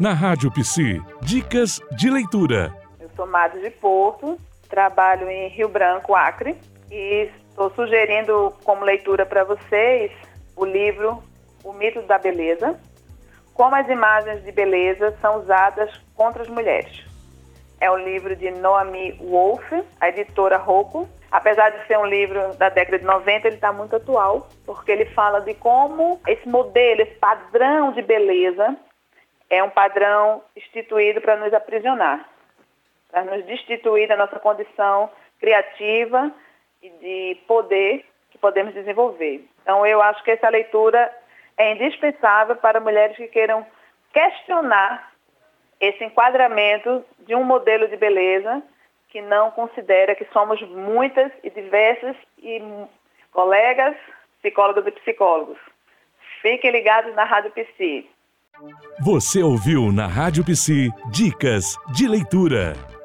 Na Rádio Psi, dicas de leitura. Eu sou Mado de Porto, trabalho em Rio Branco, Acre, e estou sugerindo como leitura para vocês o livro O Mito da Beleza, como as imagens de beleza são usadas contra as mulheres. É um livro de Noami Wolf, a editora Rocco. Apesar de ser um livro da década de 90, ele está muito atual, porque ele fala de como esse modelo, esse padrão de beleza, é um padrão instituído para nos aprisionar, para nos destituir da nossa condição criativa e de poder que podemos desenvolver. Então, eu acho que essa leitura é indispensável para mulheres que queiram questionar esse enquadramento de um modelo de beleza que não considera que somos muitas e diversas e colegas, psicólogas e psicólogos. Fiquem ligados na Rádio Psi. Você ouviu na Rádio Psi Dicas de Leitura.